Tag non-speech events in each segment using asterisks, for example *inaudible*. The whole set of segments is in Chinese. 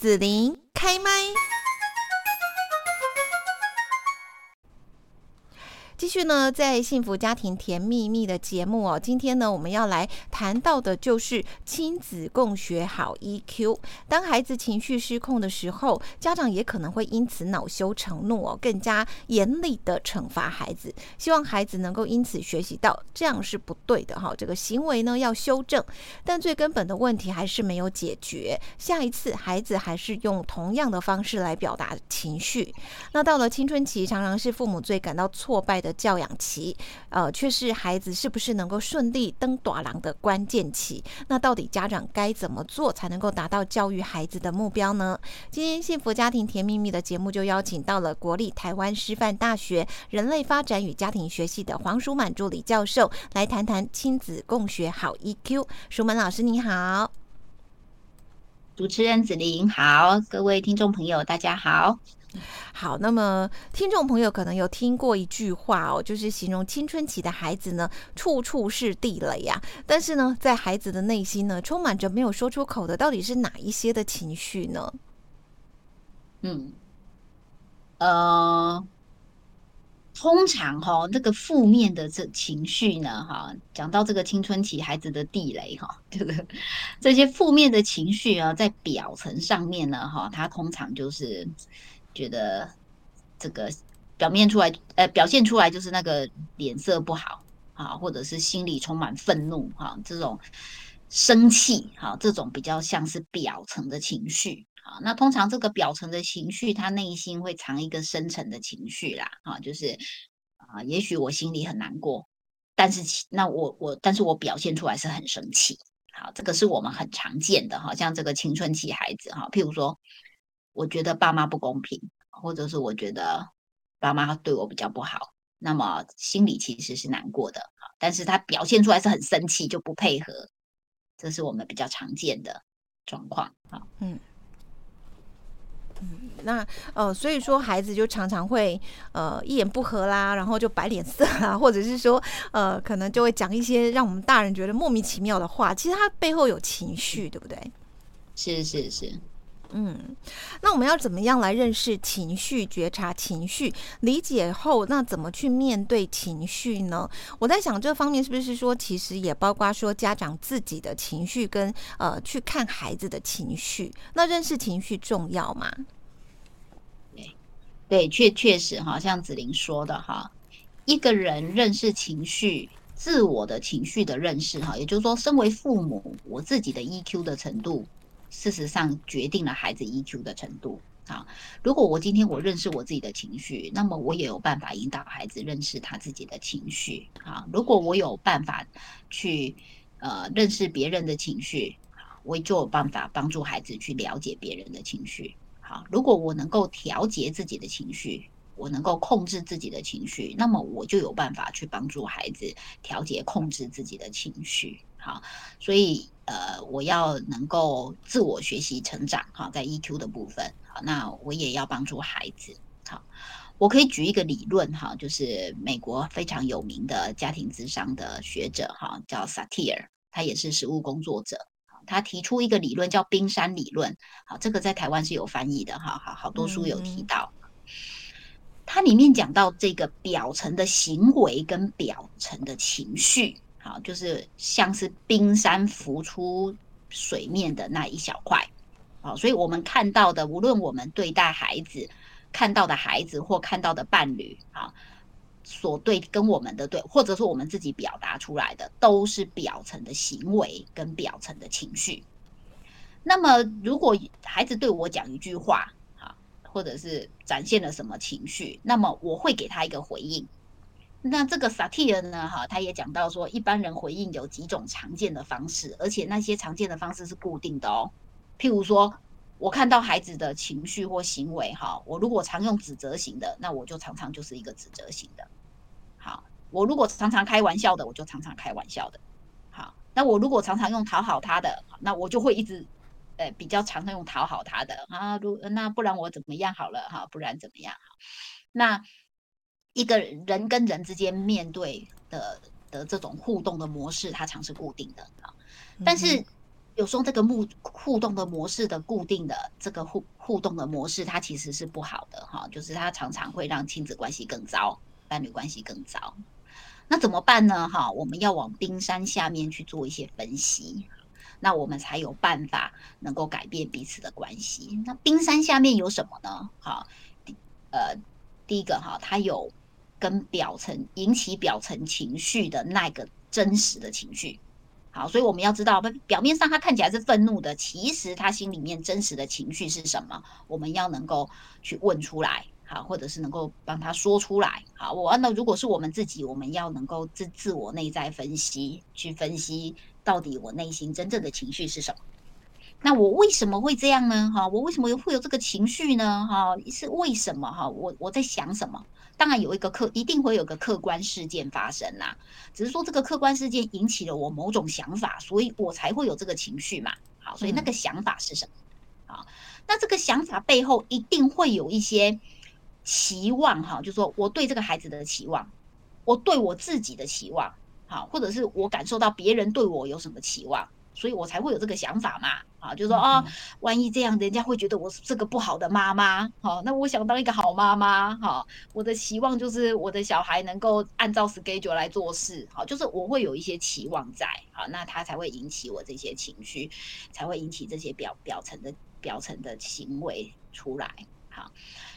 子琳开麦。继续呢，在幸福家庭甜蜜蜜的节目哦，今天呢，我们要来谈到的就是亲子共学好 EQ。当孩子情绪失控的时候，家长也可能会因此恼羞成怒哦，更加严厉的惩罚孩子，希望孩子能够因此学习到这样是不对的哈，这个行为呢要修正。但最根本的问题还是没有解决，下一次孩子还是用同样的方式来表达情绪。那到了青春期，常常是父母最感到挫败的。教养期，呃，却是孩子是不是能够顺利登短廊的关键期。那到底家长该怎么做才能够达到教育孩子的目标呢？今天幸福家庭甜蜜蜜的节目就邀请到了国立台湾师范大学人类发展与家庭学系的黄淑满助理教授来谈谈亲子共学好 EQ。淑满老师你好，主持人子玲好，各位听众朋友大家好。好，那么听众朋友可能有听过一句话哦，就是形容青春期的孩子呢，处处是地雷呀。但是呢，在孩子的内心呢，充满着没有说出口的，到底是哪一些的情绪呢？嗯，呃，通常哈，这个负面的这情绪呢，哈，讲到这个青春期孩子的地雷哈，*laughs* 这个这些负面的情绪啊，在表层上面呢，哈，它通常就是。觉得这个表面出来，呃，表现出来就是那个脸色不好啊，或者是心里充满愤怒哈，这种生气哈，这种比较像是表层的情绪那通常这个表层的情绪，他内心会藏一个深层的情绪啦，啊，就是啊，也许我心里很难过，但是那我我，但是我表现出来是很生气。好，这个是我们很常见的哈，像这个青春期孩子哈，譬如说。我觉得爸妈不公平，或者是我觉得爸妈对我比较不好，那么心里其实是难过的但是他表现出来是很生气，就不配合，这是我们比较常见的状况啊。嗯那呃，所以说孩子就常常会呃一言不合啦，然后就摆脸色啦，或者是说呃可能就会讲一些让我们大人觉得莫名其妙的话，其实他背后有情绪，对不对？是是是。嗯，那我们要怎么样来认识情绪、觉察情绪、理解后，那怎么去面对情绪呢？我在想这方面是不是说，其实也包括说家长自己的情绪跟呃去看孩子的情绪。那认识情绪重要吗？对，确确实哈，像子玲说的哈，一个人认识情绪、自我的情绪的认识哈，也就是说，身为父母，我自己的 EQ 的程度。事实上，决定了孩子 EQ 的程度啊。如果我今天我认识我自己的情绪，那么我也有办法引导孩子认识他自己的情绪啊。如果我有办法去呃认识别人的情绪，我就有办法帮助孩子去了解别人的情绪。好，如果我能够调节自己的情绪，我能够控制自己的情绪，那么我就有办法去帮助孩子调节、控制自己的情绪。好，所以。呃，我要能够自我学习成长，哈，在 EQ 的部分，好，那我也要帮助孩子，好，我可以举一个理论，哈，就是美国非常有名的家庭智商的学者，哈，叫萨提尔，他也是实务工作者，他提出一个理论叫冰山理论，好，这个在台湾是有翻译的，哈，好，好多书有提到，它里面讲到这个表层的行为跟表层的情绪。啊，就是像是冰山浮出水面的那一小块，啊，所以我们看到的，无论我们对待孩子看到的孩子或看到的伴侣，啊，所对跟我们的对，或者说我们自己表达出来的，都是表层的行为跟表层的情绪。那么，如果孩子对我讲一句话，啊，或者是展现了什么情绪，那么我会给他一个回应。那这个萨提尔呢？哈，他也讲到说，一般人回应有几种常见的方式，而且那些常见的方式是固定的哦。譬如说，我看到孩子的情绪或行为，哈，我如果常用指责型的，那我就常常就是一个指责型的。好，我如果常常开玩笑的，我就常常开玩笑的。好，那我如果常常用讨好他的，那我就会一直，呃，比较常常用讨好他的啊。如那不然我怎么样好了哈？不然怎么样？那。一个人跟人之间面对的的这种互动的模式，它常是固定的啊。但是有时候这个互互动的模式的固定的这个互互动的模式，它其实是不好的哈，就是它常常会让亲子关系更糟，伴侣关系更糟。那怎么办呢？哈，我们要往冰山下面去做一些分析，那我们才有办法能够改变彼此的关系。那冰山下面有什么呢？哈，呃，第一个哈，它有跟表层引起表层情绪的那个真实的情绪。好，所以我们要知道，表面上他看起来是愤怒的，其实他心里面真实的情绪是什么？我们要能够去问出来。好，或者是能够帮他说出来。好，我那如果是我们自己，我们要能够自自我内在分析，去分析到底我内心真正的情绪是什么。那我为什么会这样呢？哈，我为什么会有这个情绪呢？哈，是为什么？哈，我我在想什么？当然有一个客，一定会有个客观事件发生呐。只是说这个客观事件引起了我某种想法，所以我才会有这个情绪嘛。好，所以那个想法是什么？好，那这个想法背后一定会有一些。期望哈，就说我对这个孩子的期望，我对我自己的期望，好，或者是我感受到别人对我有什么期望，所以我才会有这个想法嘛，啊，就说啊，万一这样，人家会觉得我是个不好的妈妈，好，那我想当一个好妈妈，好，我的期望就是我的小孩能够按照 schedule 来做事，好，就是我会有一些期望在，好，那他才会引起我这些情绪，才会引起这些表表层的表层的行为出来，好。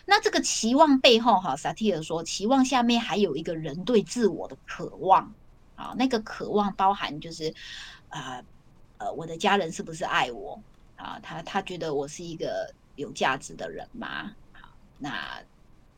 那这个期望背后，哈，萨提尔说，期望下面还有一个人对自我的渴望，啊，那个渴望包含就是，啊，呃，我的家人是不是爱我？啊，他他觉得我是一个有价值的人吗？好，那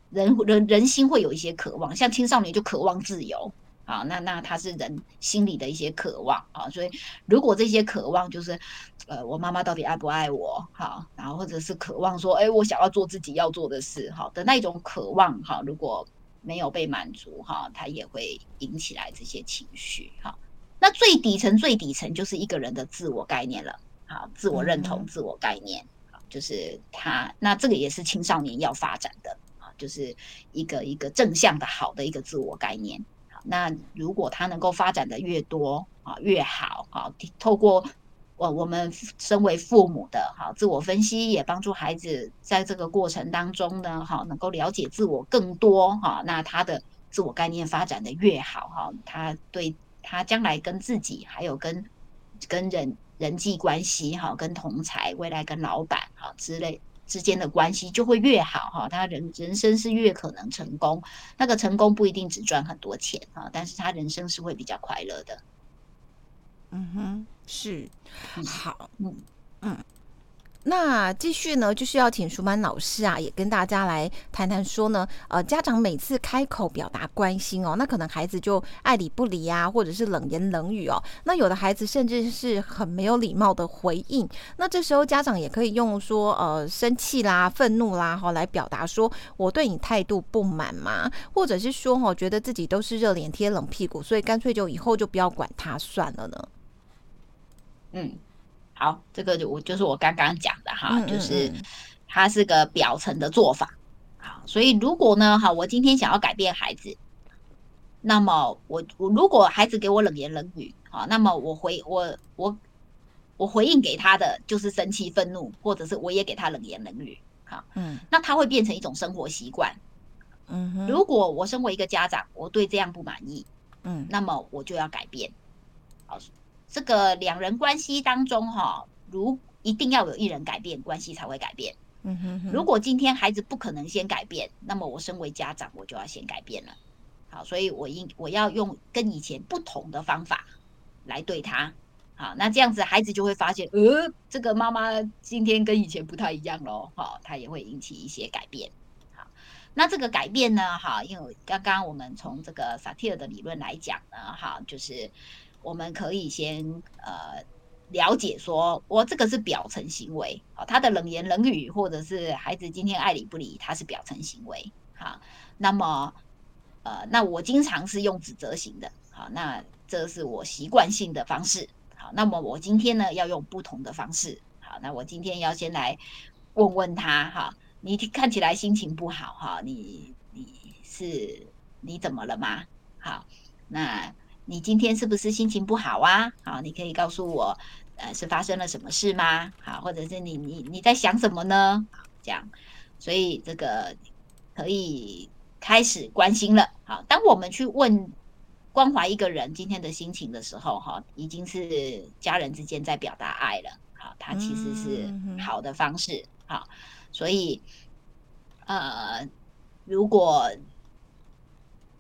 人人人心会有一些渴望，像青少年就渴望自由。啊，那那他是人心里的一些渴望啊，所以如果这些渴望就是，呃，我妈妈到底爱不爱我？好，然后或者是渴望说，哎，我想要做自己要做的事，好的那种渴望，哈，如果没有被满足，哈，他也会引起来这些情绪，哈。那最底层最底层就是一个人的自我概念了，好，自我认同、自我概念，好，就是他，那这个也是青少年要发展的啊，就是一个一个正向的好的一个自我概念。那如果他能够发展的越多啊越好啊，透过我我们身为父母的哈自我分析，也帮助孩子在这个过程当中呢哈能够了解自我更多哈，那他的自我概念发展的越好哈，他对他将来跟自己还有跟跟人人际关系哈，跟同才未来跟老板哈之类。之间的关系就会越好哈，他人人生是越可能成功。那个成功不一定只赚很多钱啊，但是他人生是会比较快乐的。嗯哼，是，好，嗯嗯。那继续呢，就是要请舒曼老师啊，也跟大家来谈谈说呢，呃，家长每次开口表达关心哦，那可能孩子就爱理不理啊，或者是冷言冷语哦。那有的孩子甚至是很没有礼貌的回应。那这时候家长也可以用说，呃，生气啦、愤怒啦，哈，来表达说我对你态度不满嘛，或者是说，哈，觉得自己都是热脸贴冷屁股，所以干脆就以后就不要管他算了呢。嗯。好，这个就我就是我刚刚讲的哈，就是它是个表层的做法。好，所以如果呢，哈，我今天想要改变孩子，那么我我如果孩子给我冷言冷语，好，那么我回我我我回应给他的就是生气、愤怒，或者是我也给他冷言冷语，好，嗯，那他会变成一种生活习惯。嗯，如果我身为一个家长，我对这样不满意，嗯，那么我就要改变。好。这个两人关系当中，哈，如一定要有一人改变，关系才会改变。嗯哼，如果今天孩子不可能先改变，那么我身为家长，我就要先改变了。好，所以我应我要用跟以前不同的方法来对他。好，那这样子孩子就会发现，呃，这个妈妈今天跟以前不太一样喽。好，他也会引起一些改变。好，那这个改变呢，哈，因为刚刚我们从这个萨提尔的理论来讲呢，哈，就是。我们可以先呃了解说，我这个是表层行为，好，他的冷言冷语或者是孩子今天爱理不理，他是表层行为，好，那么呃，那我经常是用指责型的，好，那这是我习惯性的方式，好，那么我今天呢要用不同的方式，好，那我今天要先来问问他，哈，你看起来心情不好，哈，你你是你怎么了吗？好，那。你今天是不是心情不好啊？好，你可以告诉我呃，是发生了什么事吗？好，或者是你你你在想什么呢？这样，所以这个可以开始关心了。好，当我们去问关怀一个人今天的心情的时候，哈，已经是家人之间在表达爱了。好，它其实是好的方式。好，所以呃，如果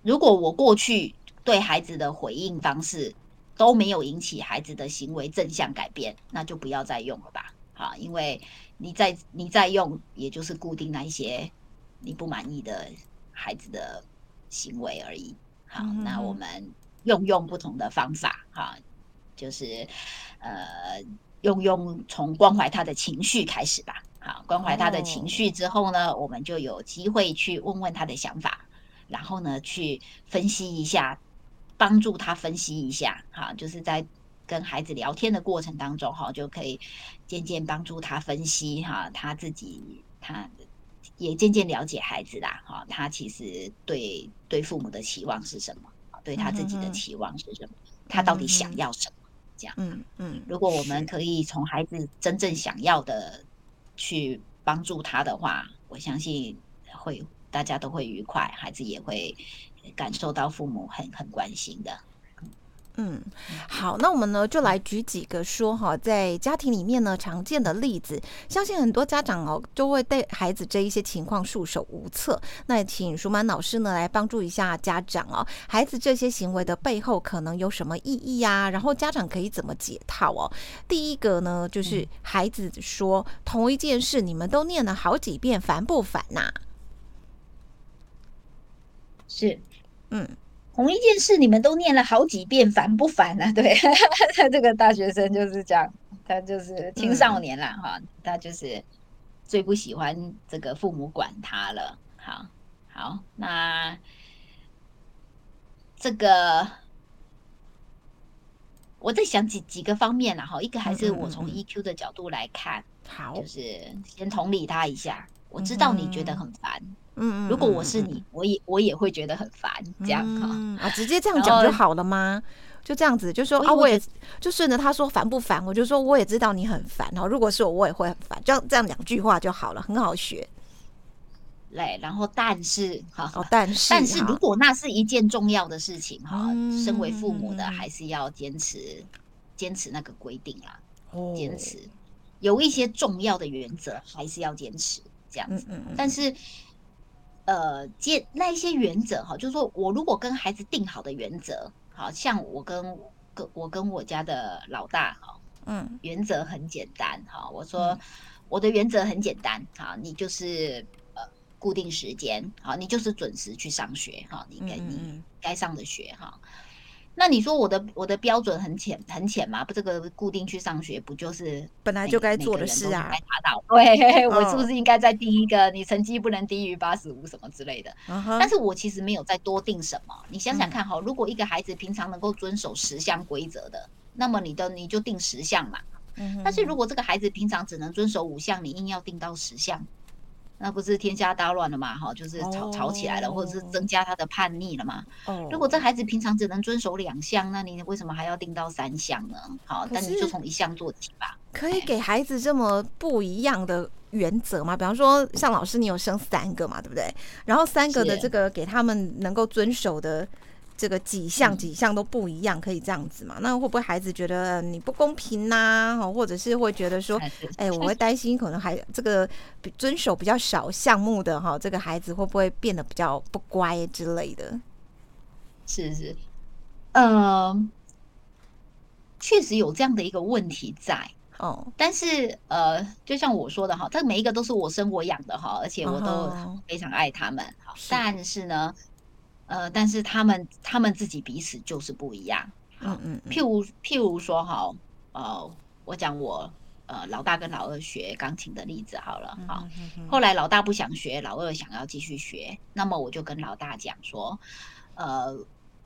如果我过去对孩子的回应方式都没有引起孩子的行为正向改变，那就不要再用了吧。好，因为你在你在用，也就是固定那一些你不满意的孩子的行为而已。好，那我们用用不同的方法，哈，就是呃，用用从关怀他的情绪开始吧。好，关怀他的情绪之后呢，我们就有机会去问问他的想法，然后呢，去分析一下，帮助他分析一下。哈，就是在跟孩子聊天的过程当中，哈，就可以渐渐帮助他分析哈，他自己他也渐渐了解孩子啦。哈，他其实对对父母的期望是什么？对他自己的期望是什么？他到底想要什么？这样，嗯嗯，如果我们可以从孩子真正想要的。去帮助他的话，我相信会大家都会愉快，孩子也会感受到父母很很关心的。嗯，好，那我们呢就来举几个说哈，在家庭里面呢常见的例子，相信很多家长哦就会对孩子这一些情况束手无策。那请舒曼老师呢来帮助一下家长哦，孩子这些行为的背后可能有什么意义呀？然后家长可以怎么解套哦？第一个呢就是孩子说同一件事你们都念了好几遍，烦不烦呐？是，嗯。同一件事，你们都念了好几遍，烦不烦啊？对，他 *laughs* 这个大学生就是这样，他就是青少年了哈，他就是最不喜欢这个父母管他了。好，好，那这个我在想几几个方面了哈，一个还是我从 EQ 的角度来看，好，就是先同理他一下，我知道你觉得很烦。嗯，如果我是你，我也我也会觉得很烦，这样哈啊，直接这样讲就好了吗？就这样子，就说啊，我也就顺着他说烦不烦，我就说我也知道你很烦，然后如果是我，我也会很烦，这样这样两句话就好了，很好学。对，然后但是哈，但是但是如果那是一件重要的事情哈，身为父母的还是要坚持坚持那个规定啦，坚持有一些重要的原则还是要坚持这样子，嗯但是。呃，接那一些原则哈，就是说我如果跟孩子定好的原则，好像我跟跟我跟我家的老大哈，嗯，原则很简单哈，我说我的原则很简单哈，你就是呃固定时间，好，你就是准时去上学哈，你该你该上的学哈。那你说我的我的标准很浅很浅吗？不，这个固定去上学不就是本来就该做的事啊？该达到，对 *laughs* 我是不是应该再定一个？你成绩不能低于八十五什么之类的？但是我其实没有再多定什么。你想想看哈，如果一个孩子平常能够遵守十项规则的，那么你的你就定十项嘛。但是如果这个孩子平常只能遵守五项，你硬要定到十项。那不是天下大乱了嘛？哈，就是吵吵起来了，或者是增加他的叛逆了嘛？哦，如果这孩子平常只能遵守两项，那你为什么还要定到三项呢？好，那你就从一项做起吧。可以给孩子这么不一样的原则吗？比方说，像老师，你有生三个嘛，对不对？然后三个的这个给他们能够遵守的。这个几项几项都不一样，可以这样子嘛？那会不会孩子觉得你不公平呐？或者是会觉得说，哎，我会担心，可能还这个遵守比较少项目的哈，这个孩子会不会变得比较不乖之类的？是是，嗯，确实有这样的一个问题在哦。但是呃，就像我说的哈，这每一个都是我生我养的哈，而且我都非常爱他们。好，但是呢。呃，但是他们他们自己彼此就是不一样。嗯嗯。譬如譬如说哈，呃，我讲我呃老大跟老二学钢琴的例子好了。好。后来老大不想学，老二想要继续学，那么我就跟老大讲说，呃，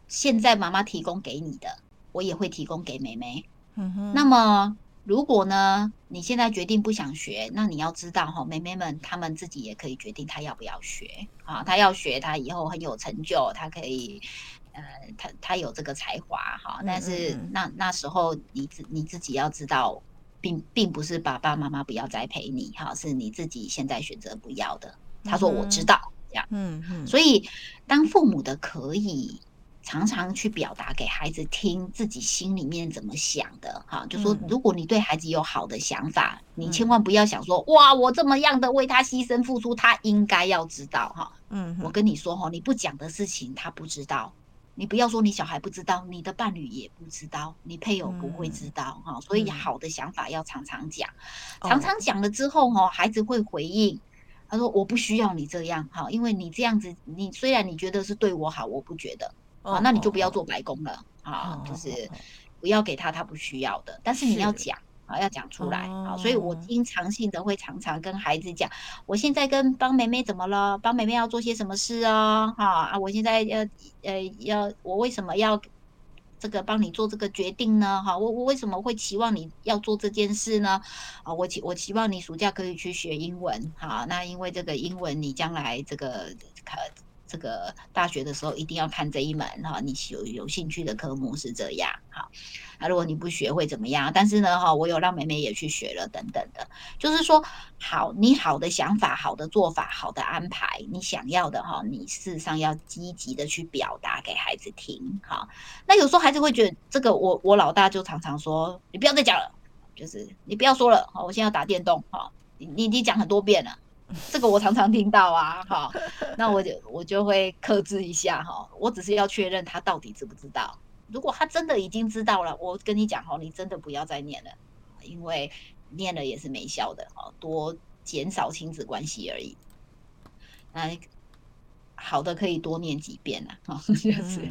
现在妈妈提供给你的，我也会提供给妹妹。嗯哼。那么如果呢，你现在决定不想学，那你要知道哈，妹妹们她们自己也可以决定她要不要学啊。她要学，她以后很有成就，她可以，呃，她她有这个才华哈。但是那那时候你自你自己要知道，并并不是爸爸妈妈不要栽培你哈，是你自己现在选择不要的。他说我知道这样，嗯嗯。所以当父母的可以。常常去表达给孩子听自己心里面怎么想的，哈，就说如果你对孩子有好的想法，你千万不要想说哇，我这么样的为他牺牲付出，他应该要知道，哈，嗯，我跟你说哈，你不讲的事情他不知道，你不要说你小孩不知道，你的伴侣也不知道，你配偶不会知道，哈，所以好的想法要常常讲，常常讲了之后，哈，孩子会回应，他说我不需要你这样，哈，因为你这样子，你虽然你觉得是对我好，我不觉得。啊，那你就不要做白工了啊！就是不要给他他不需要的，但是你要讲啊，要讲出来啊。所以我经常性的会常常跟孩子讲，我现在跟帮妹妹怎么了？帮妹妹要做些什么事啊？哈啊！我现在要呃要我为什么要这个帮你做这个决定呢？哈，我我为什么会期望你要做这件事呢？啊，我期我期望你暑假可以去学英文，哈，那因为这个英文你将来这个可。这个大学的时候一定要看这一门哈，你有有兴趣的科目是这样哈。那如果你不学会怎么样？但是呢哈，我有让妹妹也去学了等等的，就是说好，你好的想法、好的做法、好的安排，你想要的哈，你事实上要积极的去表达给孩子听哈。那有时候孩子会觉得这个，我我老大就常常说，你不要再讲了，就是你不要说了，好，我现在要打电动哈，你你已经讲很多遍了。这个我常常听到啊，哈，那我就我就会克制一下哈，我只是要确认他到底知不知道。如果他真的已经知道了，我跟你讲哈，你真的不要再念了，因为念了也是没效的哈，多减少亲子关系而已。那好的可以多念几遍啊，哈，就是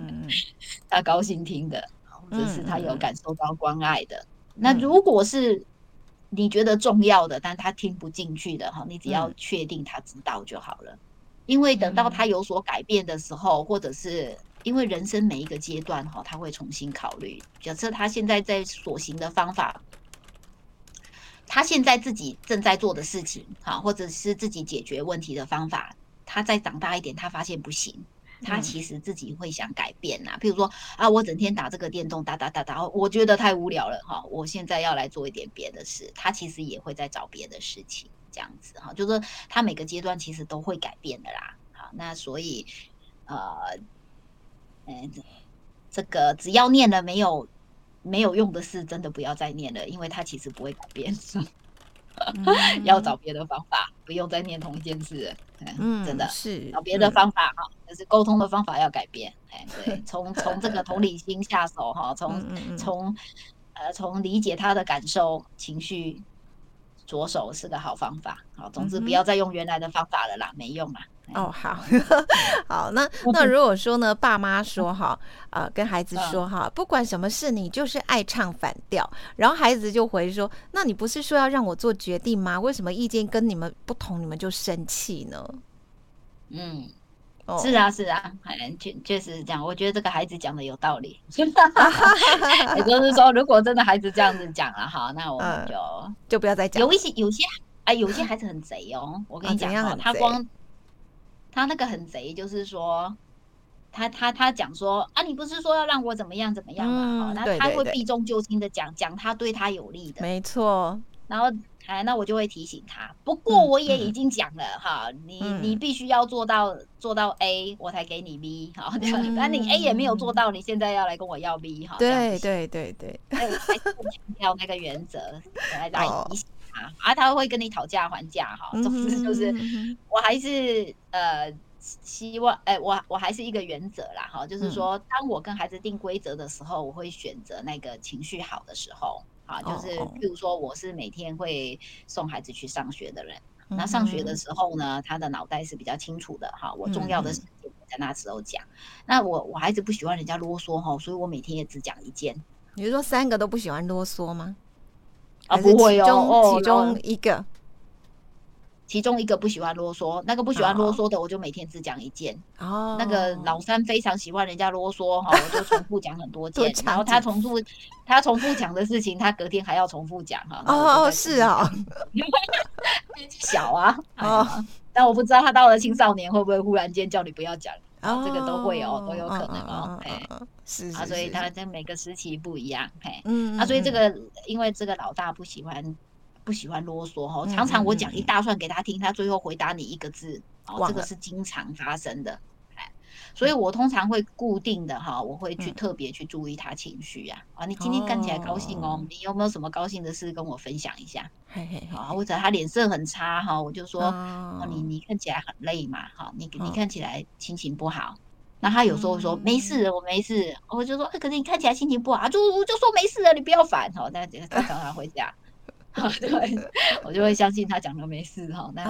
他高兴听的，或者是他有感受到关爱的。那如果是。你觉得重要的，但他听不进去的哈，你只要确定他知道就好了。因为等到他有所改变的时候，或者是因为人生每一个阶段哈，他会重新考虑。假设他现在在所行的方法，他现在自己正在做的事情哈，或者是自己解决问题的方法，他再长大一点，他发现不行。他其实自己会想改变呐，譬如说啊，我整天打这个电动，打打打打，我觉得太无聊了哈，我现在要来做一点别的事。他其实也会在找别的事情，这样子哈，就是他每个阶段其实都会改变的啦。好，那所以呃，嗯，这个只要念了没有没有用的事，真的不要再念了，因为他其实不会改变。*laughs* *laughs* 要找别的方法，不用再念同一件事。嗯，真的是找别的方法哈，就是沟通的方法要改变。哎，对，从从这个同理心下手哈，从从呃从理解他的感受、情绪着手是个好方法。好，总之不要再用原来的方法了啦，没用啦。哦，好 *laughs* 好，那那如果说呢，爸妈说哈，呃，跟孩子说哈，不管什么事，你就是爱唱反调，然后孩子就回说，那你不是说要让我做决定吗？为什么意见跟你们不同，你们就生气呢？嗯，是啊，是啊，确确实是这样。我觉得这个孩子讲的有道理，*laughs* 也就是说，如果真的孩子这样子讲了哈，那我们就就不要再讲。有一些有些哎，有些孩子很贼哦，我跟你讲哦，他光。他那个很贼，就是说，他他他讲说啊，你不是说要让我怎么样怎么样嘛？那他会避重就轻的讲讲他对他有利的，没错。然后哎，那我就会提醒他。不过我也已经讲了哈，你你必须要做到做到 A，我才给你 B 哈。*laughs* 那你 A 也没有做到，你现在要来跟我要 B 哈？对对对对，还是强调那个原则来来提醒。啊，他会跟你讨价还价哈。总之就是，我还是呃希望，哎，我我还是一个原则啦哈，就是说，当我跟孩子定规则的时候，我会选择那个情绪好的时候啊，就是譬如说，我是每天会送孩子去上学的人，那上学的时候呢，他的脑袋是比较清楚的哈，我重要的事情在那时候讲。那我我孩子不喜欢人家啰嗦哈，所以我每天也只讲一件。你是说三个都不喜欢啰嗦吗？啊，不会哦，其中一个，其中一个不喜欢啰嗦，那个不喜欢啰嗦的，我就每天只讲一件。哦，那个老三非常喜欢人家啰嗦哈，我就重复讲很多 *laughs* 件，然后他重复他重复讲的事情，他隔天还要重复讲哈。哦哦，是啊，*laughs* *laughs* 小啊，哦，但我不知道他到了青少年会不会忽然间叫你不要讲，这个都会哦，都有可能哦。哎，是啊，所以他在每个时期不一样，嘿，嗯，啊，所以这个因为这个老大不喜欢。不喜欢啰嗦哈，常常我讲一大串给他听，他最后回答你一个字，哦，这个是经常发生的，哎，所以我通常会固定的哈，我会去特别去注意他情绪呀，啊，你今天看起来高兴哦，你有没有什么高兴的事跟我分享一下？嘿嘿，好，或者他脸色很差哈，我就说，哦，你你看起来很累嘛，哈，你你看起来心情不好，那他有时候说没事，我没事，我就说，可是你看起来心情不好，就就说没事了，你不要烦。哈，那他常常会这样。*laughs* 对，我就会相信他讲的没事哈。那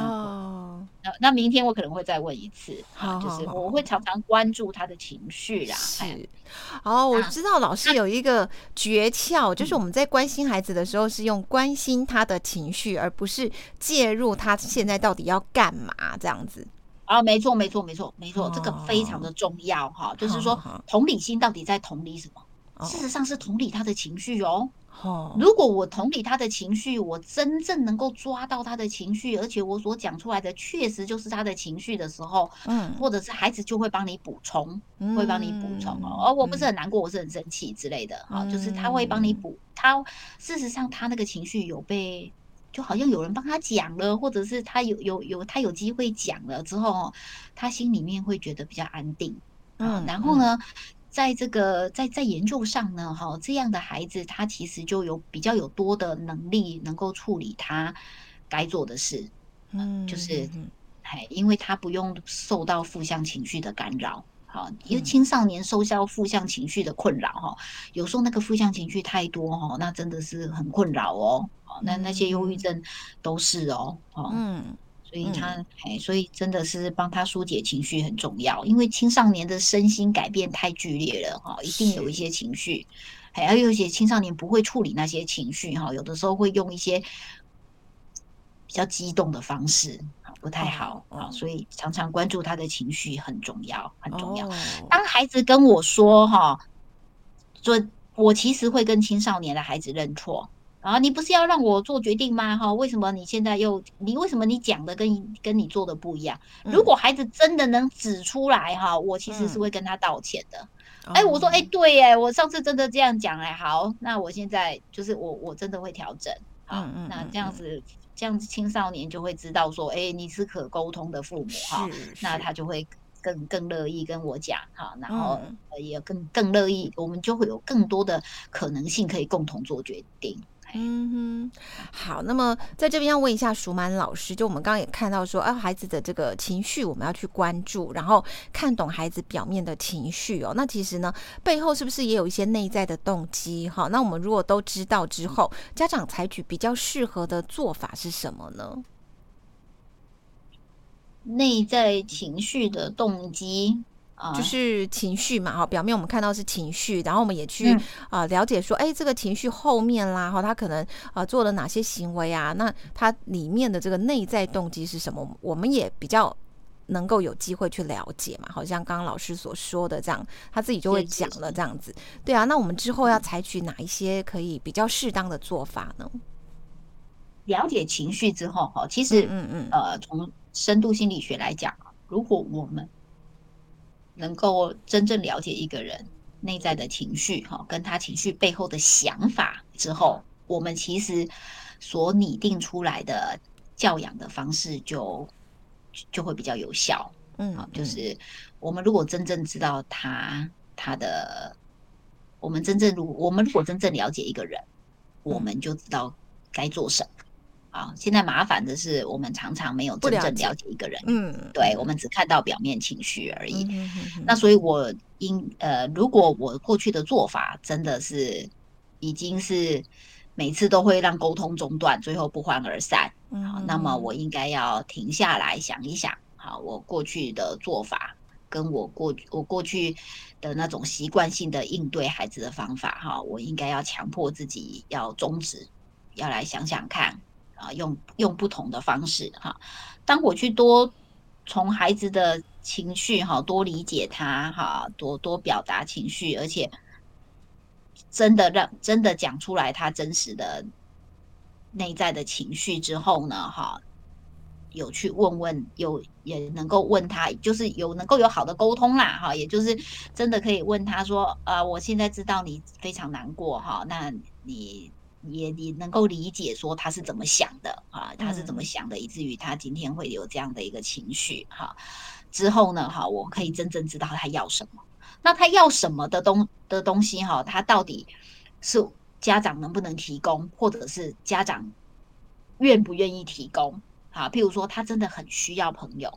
那那明天我可能会再问一次，就是我会常常关注他的情绪啦。是，哦，我知道老师有一个诀窍，就是我们在关心孩子的时候，是用关心他的情绪，而不是介入他现在到底要干嘛这样子。啊，没错，没错，没错，没错，这个非常的重要哈。就是说，同理心到底在同理什么？事实上是同理他的情绪哦。如果我同理他的情绪，我真正能够抓到他的情绪，而且我所讲出来的确实就是他的情绪的时候，嗯，或者是孩子就会帮你补充，会帮你补充哦。而我不是很难过，我是很生气之类的，啊，就是他会帮你补。他事实上他那个情绪有被，就好像有人帮他讲了，或者是他有有有他有机会讲了之后，他心里面会觉得比较安定。嗯，然后呢？在这个在在研究上呢，哈，这样的孩子他其实就有比较有多的能力，能够处理他该做的事，嗯，就是，哎，因为他不用受到负向情绪的干扰，好，因为青少年受到负向情绪的困扰，哈，有时候那个负向情绪太多，哈，那真的是很困扰哦，那那些忧郁症都是哦，嗯。所以他哎，所以真的是帮他疏解情绪很重要，因为青少年的身心改变太剧烈了哈，一定有一些情绪，还有一些青少年不会处理那些情绪哈，有的时候会用一些比较激动的方式，不太好啊，所以常常关注他的情绪很重要，很重要。当孩子跟我说哈，说我其实会跟青少年的孩子认错。啊，你不是要让我做决定吗？哈，为什么你现在又你为什么你讲的跟跟你做的不一样？如果孩子真的能指出来哈，我其实是会跟他道歉的。哎，我说哎，对哎，我上次真的这样讲哎，好，那我现在就是我我真的会调整。好，那这样子这样子青少年就会知道说，哎，你是可沟通的父母哈，那他就会更更乐意跟我讲哈，然后也更更乐意，我们就会有更多的可能性可以共同做决定。嗯哼，好，那么在这边要问一下舒满老师，就我们刚刚也看到说，啊，孩子的这个情绪我们要去关注，然后看懂孩子表面的情绪哦。那其实呢，背后是不是也有一些内在的动机？哈，那我们如果都知道之后，家长采取比较适合的做法是什么呢？内在情绪的动机。就是情绪嘛，哈，表面我们看到是情绪，然后我们也去啊了解说，哎，这个情绪后面啦，哈，他可能啊做了哪些行为啊？那他里面的这个内在动机是什么？我们也比较能够有机会去了解嘛。好像刚刚老师所说的这样，他自己就会讲了这样子。对啊，那我们之后要采取哪一些可以比较适当的做法呢？了解情绪之后，哈，其实，嗯嗯，呃，从深度心理学来讲，如果我们能够真正了解一个人内在的情绪，哈，跟他情绪背后的想法之后，我们其实所拟定出来的教养的方式就就会比较有效。嗯，好，就是我们如果真正知道他他的，我们真正如我们如果真正了解一个人，我们就知道该做什么。啊，现在麻烦的是，我们常常没有真正了解一个人，嗯，对，我们只看到表面情绪而已。那所以，我应呃，如果我过去的做法真的是已经是每次都会让沟通中断，最后不欢而散，好，那么我应该要停下来想一想，好，我过去的做法跟我过我过去的那种习惯性的应对孩子的方法，哈，我应该要强迫自己要终止，要来想想看。啊，用用不同的方式哈。当我去多从孩子的情绪哈，多理解他哈，多多表达情绪，而且真的让真的讲出来他真实的内在的情绪之后呢，哈。有去问问，有也能够问他，就是有能够有好的沟通啦，哈，也就是真的可以问他说，呃，我现在知道你非常难过，哈，那你也也能够理解说他是怎么想的啊，他是怎么想的，以至于他今天会有这样的一个情绪，哈，之后呢，哈，我可以真正知道他要什么，那他要什么的东的东西，哈，他到底是家长能不能提供，或者是家长愿不愿意提供？啊，譬如说，他真的很需要朋友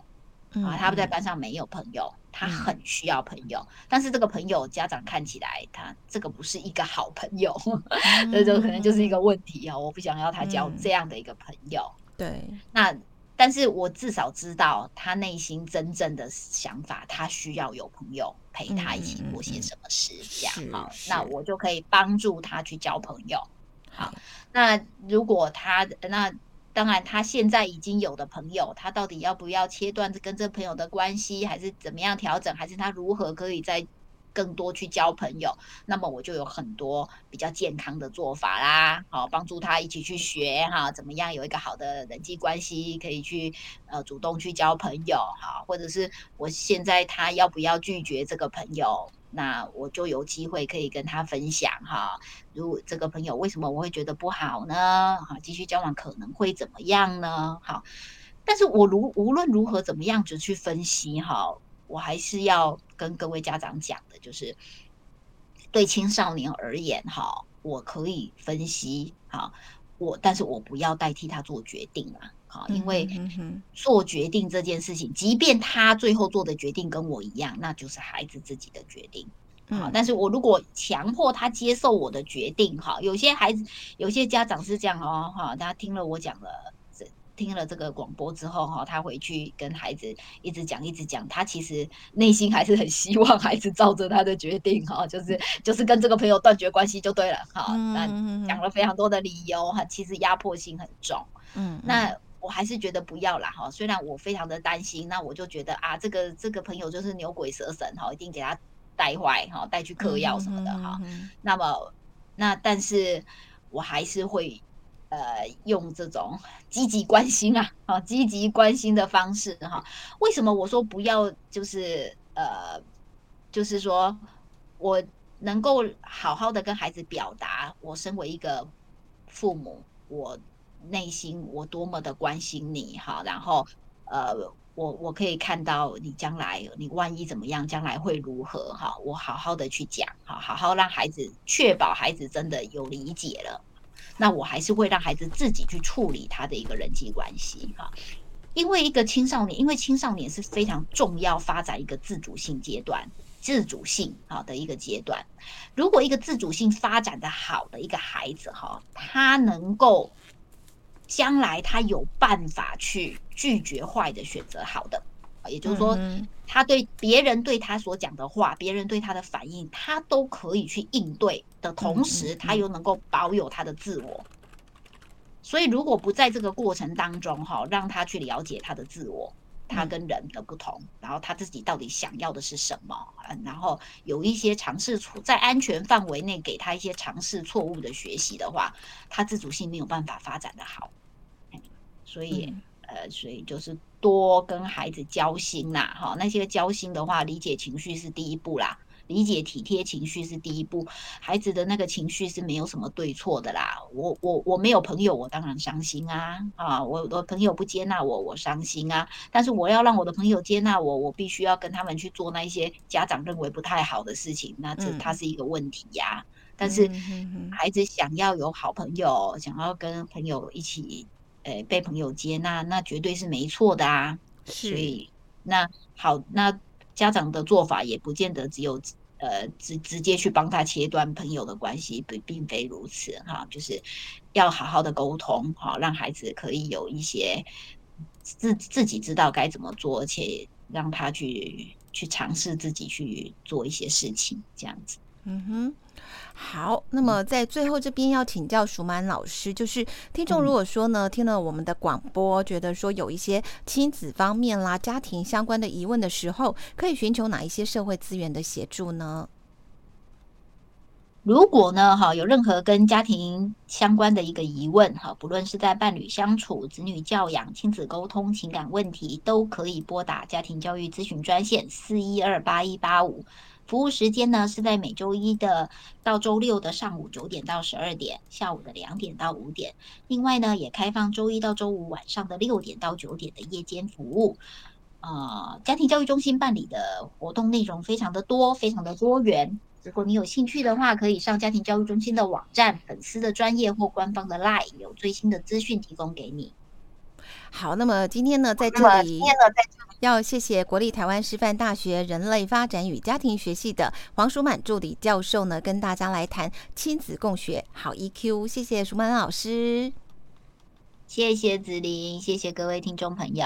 啊，他在班上没有朋友，他很需要朋友，但是这个朋友家长看起来，他这个不是一个好朋友，*laughs* 这就可能就是一个问题啊！我不想要他交这样的一个朋友。对，那但是我至少知道他内心真正的想法，他需要有朋友陪他一起做些什么事，这样好，那我就可以帮助他去交朋友。好，那如果他那。当然，他现在已经有的朋友，他到底要不要切断跟这朋友的关系，还是怎么样调整，还是他如何可以在更多去交朋友？那么我就有很多比较健康的做法啦，好帮助他一起去学哈，怎么样有一个好的人际关系，可以去呃主动去交朋友哈，或者是我现在他要不要拒绝这个朋友？那我就有机会可以跟他分享哈，如果这个朋友为什么我会觉得不好呢？哈，继续交往可能会怎么样呢？好，但是我如无论如何怎么样子去分析哈，我还是要跟各位家长讲的，就是对青少年而言哈，我可以分析哈，我但是我不要代替他做决定啊。好，因为做决定这件事情，即便他最后做的决定跟我一样，那就是孩子自己的决定。好，但是我如果强迫他接受我的决定，哈，有些孩子，有些家长是这样哦，哈，他听了我讲了，听了这个广播之后，哈，他回去跟孩子一直讲，一直讲，他其实内心还是很希望孩子照着他的决定，哈，就是就是跟这个朋友断绝关系就对了，哈，那讲了非常多的理由，哈，其实压迫性很重，嗯，那。我还是觉得不要啦哈，虽然我非常的担心，那我就觉得啊，这个这个朋友就是牛鬼蛇神哈，一定给他带坏哈，带去嗑药什么的哈。那么那但是我还是会呃用这种积极关心啊，啊积极关心的方式哈。为什么我说不要就是呃就是说我能够好好的跟孩子表达，我身为一个父母我。内心我多么的关心你哈，然后呃，我我可以看到你将来，你万一怎么样，将来会如何哈？我好好的去讲哈，好好让孩子确保孩子真的有理解了，那我还是会让孩子自己去处理他的一个人际关系哈。因为一个青少年，因为青少年是非常重要发展一个自主性阶段，自主性好的一个阶段。如果一个自主性发展的好的一个孩子哈，他能够。将来他有办法去拒绝坏的选择好的，也就是说，他对别人对他所讲的话，别人对他的反应，他都可以去应对的同时，他又能够保有他的自我。所以，如果不在这个过程当中哈，让他去了解他的自我，他跟人的不同，然后他自己到底想要的是什么，嗯，然后有一些尝试错在安全范围内给他一些尝试错误的学习的话，他自主性没有办法发展的好。所以，呃，所以就是多跟孩子交心啦，哈，那些交心的话，理解情绪是第一步啦，理解体贴情绪是第一步。孩子的那个情绪是没有什么对错的啦。我我我没有朋友，我当然伤心啊，啊，我的朋友不接纳我，我伤心啊。但是我要让我的朋友接纳我，我必须要跟他们去做那一些家长认为不太好的事情，那这它是一个问题呀。但是孩子想要有好朋友，想要跟朋友一起。呃，被朋友接纳，那绝对是没错的啊。所以，那好，那家长的做法也不见得只有呃直直接去帮他切断朋友的关系，并并非如此哈。就是要好好的沟通，好让孩子可以有一些自自己知道该怎么做，而且让他去去尝试自己去做一些事情，这样子。嗯哼，好，那么在最后这边要请教舒曼老师，就是听众如果说呢，听了我们的广播，觉得说有一些亲子方面啦、家庭相关的疑问的时候，可以寻求哪一些社会资源的协助呢？如果呢，哈，有任何跟家庭相关的一个疑问，哈，不论是在伴侣相处、子女教养、亲子沟通、情感问题，都可以拨打家庭教育咨询专线四一二八一八五。服务时间呢是在每周一的到周六的上午九点到十二点，下午的两点到五点。另外呢，也开放周一到周五晚上的六点到九点的夜间服务。呃，家庭教育中心办理的活动内容非常的多，非常的多元。如果你有兴趣的话，可以上家庭教育中心的网站、粉丝的专业或官方的 LINE，有最新的资讯提供给你。好，那么今天呢，在这里，今天呢，在要谢谢国立台湾师范大学人类发展与家庭学系的黄淑满助理教授呢，跟大家来谈亲子共学好 EQ。谢谢淑满老师，谢谢子琳，谢谢各位听众朋友。